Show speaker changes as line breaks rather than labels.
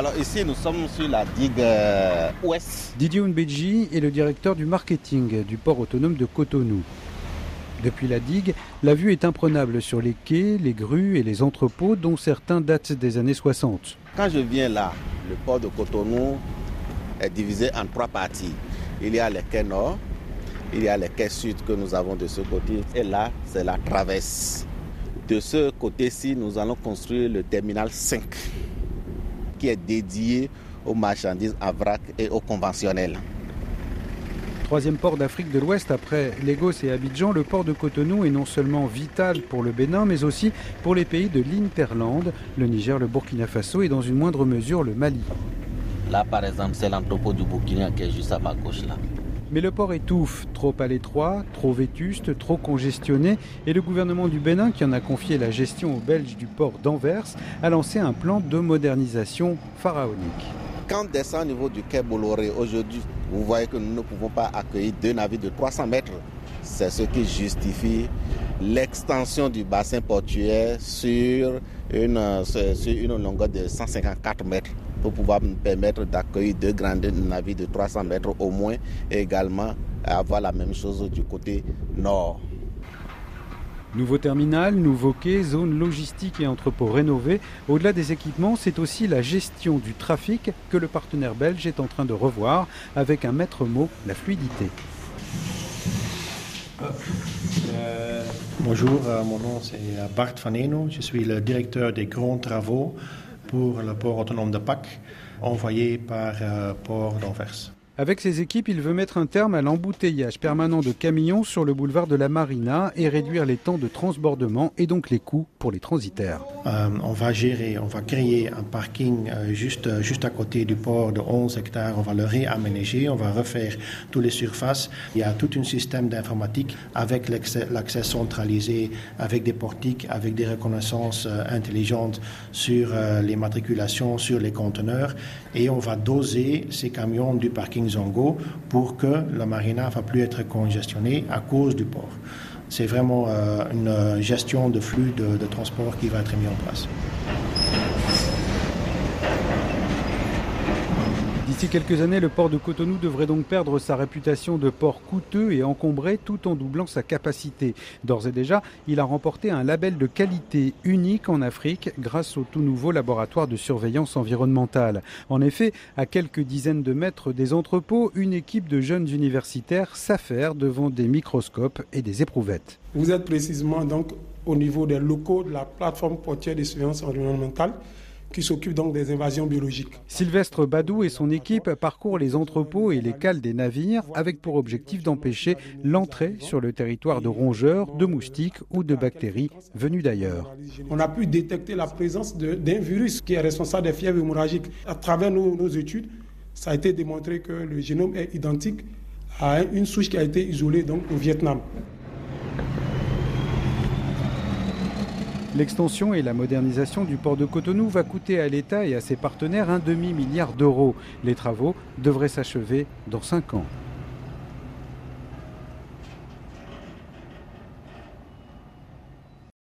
Alors ici, nous sommes sur la digue euh, ouest.
Didier Unbeji est le directeur du marketing du port autonome de Cotonou. Depuis la digue, la vue est imprenable sur les quais, les grues et les entrepôts dont certains datent des années 60.
Quand je viens là, le port de Cotonou est divisé en trois parties. Il y a les quais nord, il y a les quais sud que nous avons de ce côté et là, c'est la traverse. De ce côté-ci, nous allons construire le terminal 5 qui est dédié aux marchandises à vrac et aux conventionnels.
Troisième port d'Afrique de l'Ouest après Lagos et Abidjan, le port de Cotonou est non seulement vital pour le Bénin, mais aussi pour les pays de l'Interland, le Niger, le Burkina Faso et dans une moindre mesure le Mali.
Là, par exemple, c'est l'entrepôt du Burkina qui est juste à ma gauche là.
Mais le port étouffe, trop à l'étroit, trop vétuste, trop congestionné, et le gouvernement du Bénin, qui en a confié la gestion aux Belges du port d'Anvers, a lancé un plan de modernisation pharaonique.
Quand on descend au niveau du quai Bolloré aujourd'hui, vous voyez que nous ne pouvons pas accueillir deux navires de 300 mètres. C'est ce qui justifie l'extension du bassin portuaire sur une, sur une longueur de 154 mètres pour pouvoir nous permettre d'accueillir deux grands navires de 300 mètres au moins et également avoir la même chose du côté nord.
Nouveau terminal, nouveau quai, zone logistique et entrepôt rénovés. Au-delà des équipements, c'est aussi la gestion du trafic que le partenaire belge est en train de revoir avec un maître mot, la fluidité.
Euh, bonjour, euh, mon nom c'est Bart Van Eno. Je suis le directeur des grands travaux pour le port autonome de Pâques, envoyé par euh, Port d'Anvers.
Avec ses équipes, il veut mettre un terme à l'embouteillage permanent de camions sur le boulevard de la Marina et réduire les temps de transbordement et donc les coûts pour les transitaires.
Euh, on va gérer, on va créer un parking euh, juste, juste à côté du port de 11 hectares. On va le réaménager, on va refaire toutes les surfaces. Il y a tout un système d'informatique avec l'accès centralisé, avec des portiques, avec des reconnaissances euh, intelligentes sur les matriculations, sur les conteneurs. Et on va doser ces camions du parking Zongo pour que la marina ne va plus être congestionnée à cause du port. C'est vraiment euh, une gestion de flux de transport qui va être mise en place.
D'ici quelques années, le port de Cotonou devrait donc perdre sa réputation de port coûteux et encombré tout en doublant sa capacité. D'ores et déjà, il a remporté un label de qualité unique en Afrique grâce au tout nouveau laboratoire de surveillance environnementale. En effet, à quelques dizaines de mètres des entrepôts, une équipe de jeunes universitaires s'affaire devant des microscopes et des éprouvettes.
Vous êtes précisément donc au niveau des locaux de la plateforme portière de surveillance environnementale qui s'occupe donc des invasions biologiques.
Sylvestre Badou et son équipe parcourent les entrepôts et les cales des navires avec pour objectif d'empêcher l'entrée sur le territoire de rongeurs, de moustiques ou de bactéries venues d'ailleurs.
On a pu détecter la présence d'un virus qui est responsable des fièvres hémorragiques. À travers nos, nos études, ça a été démontré que le génome est identique à une souche qui a été isolée donc au Vietnam.
L'extension et la modernisation du port de Cotonou va coûter à l'État et à ses partenaires un demi-milliard d'euros. Les travaux devraient s'achever dans cinq ans.